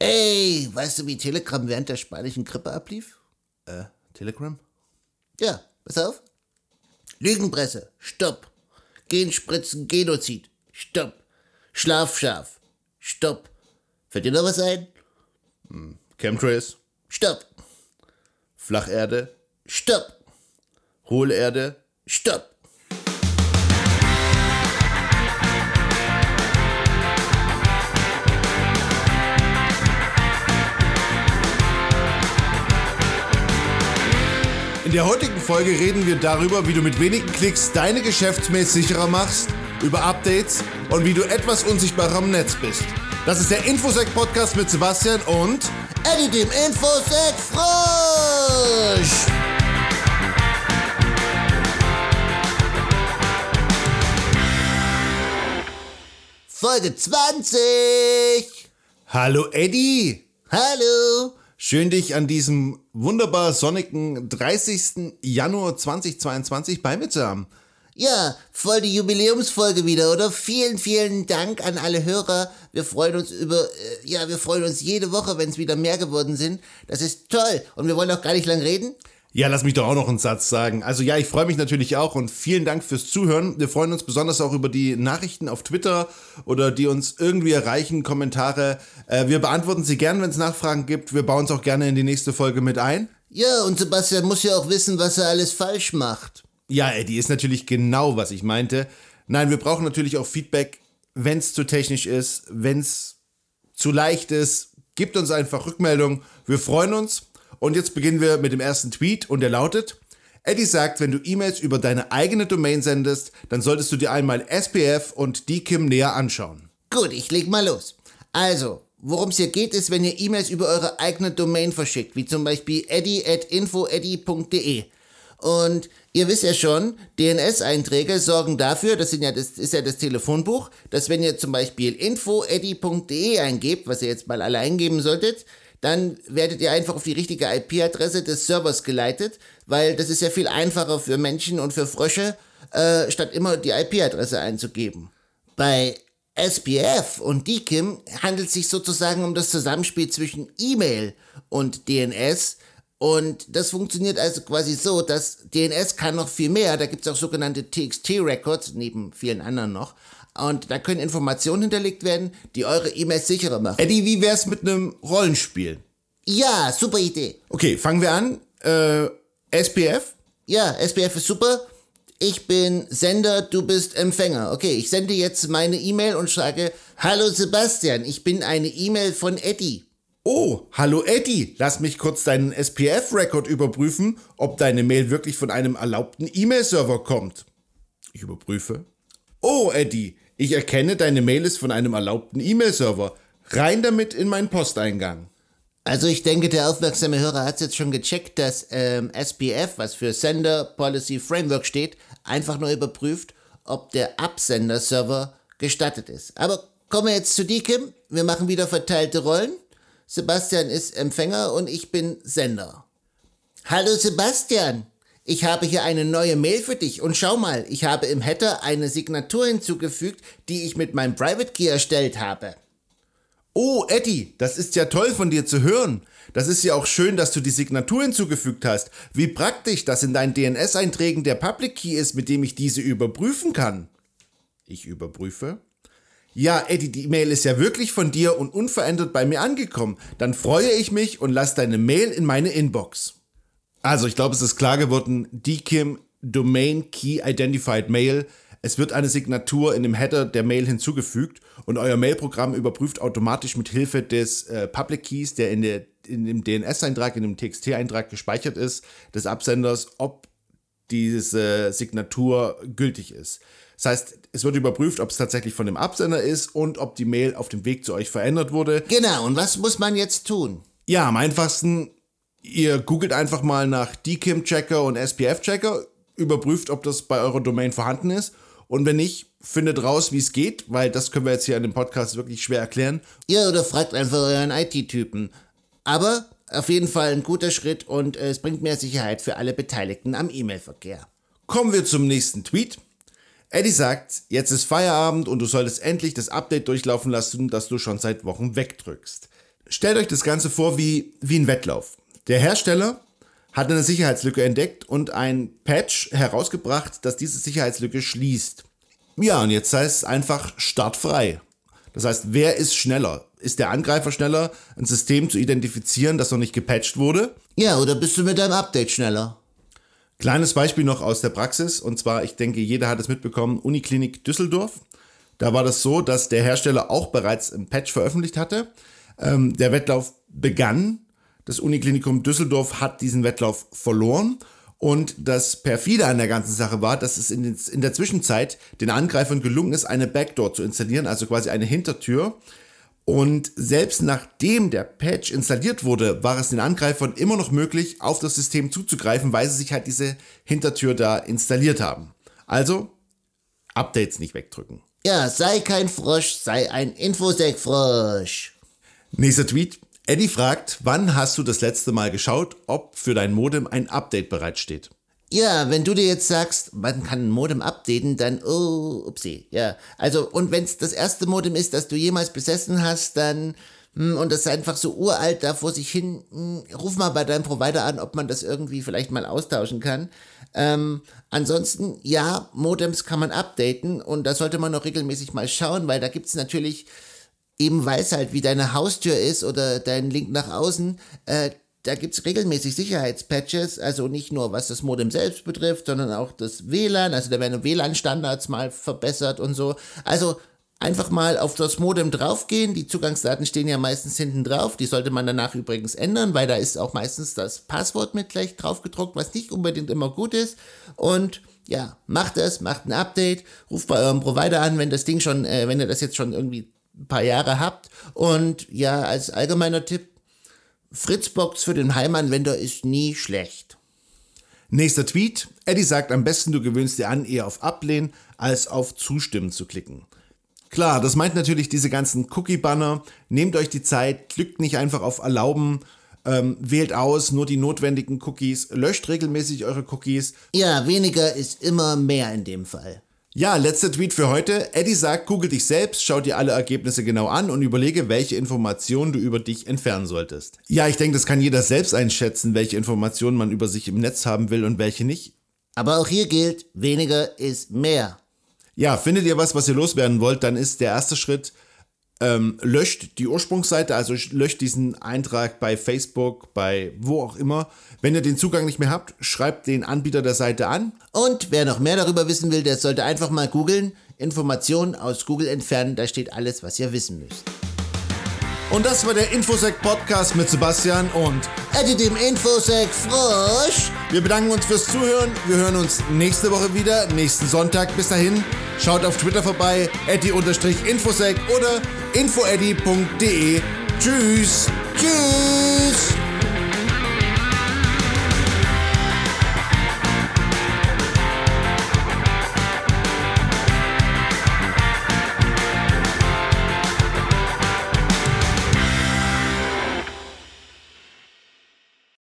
Ey, weißt du, wie Telegram während der spanischen Grippe ablief? Äh, Telegram? Ja, pass auf. Lügenpresse, stopp. Genspritzen, Genozid, stopp. Schlafschaf, stopp. Fällt dir noch was ein? Hm. Chemtrails? Stopp. Flacherde? Stopp. Hohlerde? Stopp. In der heutigen Folge reden wir darüber, wie du mit wenigen Klicks deine Geschäftsmails sicherer machst, über Updates und wie du etwas unsichtbarer im Netz bist. Das ist der Infosec Podcast mit Sebastian und Eddie dem Infosec Frosch. Folge 20. Hallo Eddie. Hallo. Schön dich an diesem wunderbar sonnigen 30. Januar 2022 bei mir zu haben. Ja, voll die Jubiläumsfolge wieder, oder? Vielen, vielen Dank an alle Hörer. Wir freuen uns über, äh, ja, wir freuen uns jede Woche, wenn es wieder mehr geworden sind. Das ist toll. Und wir wollen auch gar nicht lang reden. Ja, lass mich doch auch noch einen Satz sagen. Also ja, ich freue mich natürlich auch und vielen Dank fürs Zuhören. Wir freuen uns besonders auch über die Nachrichten auf Twitter oder die uns irgendwie erreichen, Kommentare. Äh, wir beantworten sie gern, wenn es Nachfragen gibt. Wir bauen es auch gerne in die nächste Folge mit ein. Ja, und Sebastian muss ja auch wissen, was er alles falsch macht. Ja, Eddie, ist natürlich genau, was ich meinte. Nein, wir brauchen natürlich auch Feedback, wenn es zu technisch ist, wenn es zu leicht ist. Gibt uns einfach Rückmeldung. Wir freuen uns. Und jetzt beginnen wir mit dem ersten Tweet und der lautet, Eddie sagt, wenn du E-Mails über deine eigene Domain sendest, dann solltest du dir einmal SPF und DKIM näher anschauen. Gut, ich leg mal los. Also, worum es hier geht, ist, wenn ihr E-Mails über eure eigene Domain verschickt, wie zum Beispiel eddy.infoeddy.de. Und ihr wisst ja schon, DNS-Einträge sorgen dafür, das, ja, das ist ja das Telefonbuch, dass wenn ihr zum Beispiel infoeddy.de eingebt, was ihr jetzt mal alle eingeben solltet, dann werdet ihr einfach auf die richtige IP-Adresse des Servers geleitet, weil das ist ja viel einfacher für Menschen und für Frösche, äh, statt immer die IP-Adresse einzugeben. Bei SPF und DKIM handelt es sich sozusagen um das Zusammenspiel zwischen E-Mail und DNS. Und das funktioniert also quasi so, dass DNS kann noch viel mehr. Da gibt es auch sogenannte TXT-Records, neben vielen anderen noch. Und da können Informationen hinterlegt werden, die eure E-Mails sicherer machen. Eddie, wie wär's mit einem Rollenspiel? Ja, super Idee. Okay, fangen wir an. Äh, SPF? Ja, SPF ist super. Ich bin Sender, du bist Empfänger. Okay, ich sende jetzt meine E-Mail und sage, Hallo Sebastian, ich bin eine E-Mail von Eddie. Oh, hallo Eddie, lass mich kurz deinen SPF-Record überprüfen, ob deine Mail wirklich von einem erlaubten E-Mail-Server kommt. Ich überprüfe. Oh, Eddie, ich erkenne, deine Mail ist von einem erlaubten E-Mail-Server. Rein damit in meinen Posteingang. Also ich denke, der aufmerksame Hörer hat jetzt schon gecheckt, dass ähm, SPF, was für Sender Policy Framework steht, einfach nur überprüft, ob der Absender-Server gestattet ist. Aber kommen wir jetzt zu DKIM. Wir machen wieder verteilte Rollen. Sebastian ist Empfänger und ich bin Sender. Hallo Sebastian, ich habe hier eine neue Mail für dich und schau mal, ich habe im Header eine Signatur hinzugefügt, die ich mit meinem Private Key erstellt habe. Oh, Eddie, das ist ja toll von dir zu hören. Das ist ja auch schön, dass du die Signatur hinzugefügt hast. Wie praktisch, dass in deinen DNS-Einträgen der Public Key ist, mit dem ich diese überprüfen kann. Ich überprüfe. Ja, Eddie, die Mail ist ja wirklich von dir und unverändert bei mir angekommen. Dann freue ich mich und lass deine Mail in meine Inbox. Also, ich glaube, es ist klar geworden, DKIM Domain Key Identified Mail. Es wird eine Signatur in dem Header der Mail hinzugefügt und euer Mailprogramm überprüft automatisch mit Hilfe des äh, Public Keys, der in, der in dem DNS-Eintrag, in dem TXT-Eintrag gespeichert ist, des Absenders, ob diese Signatur gültig ist. Das heißt, es wird überprüft, ob es tatsächlich von dem Absender ist und ob die Mail auf dem Weg zu euch verändert wurde. Genau, und was muss man jetzt tun? Ja, am einfachsten Ihr googelt einfach mal nach DKIM-Checker und SPF-Checker, überprüft, ob das bei eurer Domain vorhanden ist. Und wenn nicht, findet raus, wie es geht, weil das können wir jetzt hier in dem Podcast wirklich schwer erklären. Ja, oder fragt einfach euren IT-Typen. Aber auf jeden Fall ein guter Schritt und es bringt mehr Sicherheit für alle Beteiligten am E-Mail-Verkehr. Kommen wir zum nächsten Tweet. Eddie sagt, jetzt ist Feierabend und du solltest endlich das Update durchlaufen lassen, das du schon seit Wochen wegdrückst. Stellt euch das Ganze vor wie, wie ein Wettlauf. Der Hersteller hat eine Sicherheitslücke entdeckt und ein Patch herausgebracht, das diese Sicherheitslücke schließt. Ja, und jetzt heißt es einfach startfrei. Das heißt, wer ist schneller? Ist der Angreifer schneller, ein System zu identifizieren, das noch nicht gepatcht wurde? Ja, oder bist du mit deinem Update schneller? Kleines Beispiel noch aus der Praxis, und zwar, ich denke, jeder hat es mitbekommen, Uniklinik Düsseldorf. Da war das so, dass der Hersteller auch bereits ein Patch veröffentlicht hatte. Ähm, der Wettlauf begann. Das Uniklinikum Düsseldorf hat diesen Wettlauf verloren. Und das perfide an der ganzen Sache war, dass es in, den, in der Zwischenzeit den Angreifern gelungen ist, eine Backdoor zu installieren, also quasi eine Hintertür, und selbst nachdem der Patch installiert wurde, war es den Angreifern immer noch möglich, auf das System zuzugreifen, weil sie sich halt diese Hintertür da installiert haben. Also, Updates nicht wegdrücken. Ja, sei kein Frosch, sei ein Infosec-Frosch. Nächster Tweet. Eddie fragt, wann hast du das letzte Mal geschaut, ob für dein Modem ein Update bereitsteht? Ja, wenn du dir jetzt sagst, man kann ein Modem updaten, dann, oh, upsie, ja. Also, und wenn es das erste Modem ist, das du jemals besessen hast, dann, hm, und das ist einfach so uralt da vor sich hin, hm, ruf mal bei deinem Provider an, ob man das irgendwie vielleicht mal austauschen kann. Ähm, ansonsten, ja, Modems kann man updaten und da sollte man auch regelmäßig mal schauen, weil da gibt's natürlich, eben weil es halt wie deine Haustür ist oder dein Link nach außen, äh, da gibt es regelmäßig Sicherheitspatches, also nicht nur was das Modem selbst betrifft, sondern auch das WLAN, also da werden WLAN-Standards mal verbessert und so. Also einfach mal auf das Modem draufgehen. Die Zugangsdaten stehen ja meistens hinten drauf. Die sollte man danach übrigens ändern, weil da ist auch meistens das Passwort mit gleich drauf gedruckt, was nicht unbedingt immer gut ist. Und ja, macht das, macht ein Update, ruft bei eurem Provider an, wenn das Ding schon, äh, wenn ihr das jetzt schon irgendwie ein paar Jahre habt. Und ja, als allgemeiner Tipp, Fritzbox für den Heimanwender ist nie schlecht. Nächster Tweet. Eddie sagt, am besten du gewöhnst dir an, eher auf Ablehnen als auf Zustimmen zu klicken. Klar, das meint natürlich diese ganzen Cookie-Banner. Nehmt euch die Zeit, klickt nicht einfach auf Erlauben, ähm, wählt aus nur die notwendigen Cookies, löscht regelmäßig eure Cookies. Ja, weniger ist immer mehr in dem Fall. Ja, letzter Tweet für heute. Eddie sagt, google dich selbst, schau dir alle Ergebnisse genau an und überlege, welche Informationen du über dich entfernen solltest. Ja, ich denke, das kann jeder selbst einschätzen, welche Informationen man über sich im Netz haben will und welche nicht. Aber auch hier gilt, weniger ist mehr. Ja, findet ihr was, was ihr loswerden wollt, dann ist der erste Schritt, ähm, löscht die Ursprungsseite, also löscht diesen Eintrag bei Facebook, bei wo auch immer. Wenn ihr den Zugang nicht mehr habt, schreibt den Anbieter der Seite an. Und wer noch mehr darüber wissen will, der sollte einfach mal googeln. Informationen aus Google entfernen, da steht alles, was ihr wissen müsst. Und das war der Infosec Podcast mit Sebastian und Eddie dem Infosec Frosch. Wir bedanken uns fürs Zuhören. Wir hören uns nächste Woche wieder, nächsten Sonntag. Bis dahin, Schaut auf Twitter vorbei, eddie-infosec oder infoeddy.de. Tschüss! Tschüss!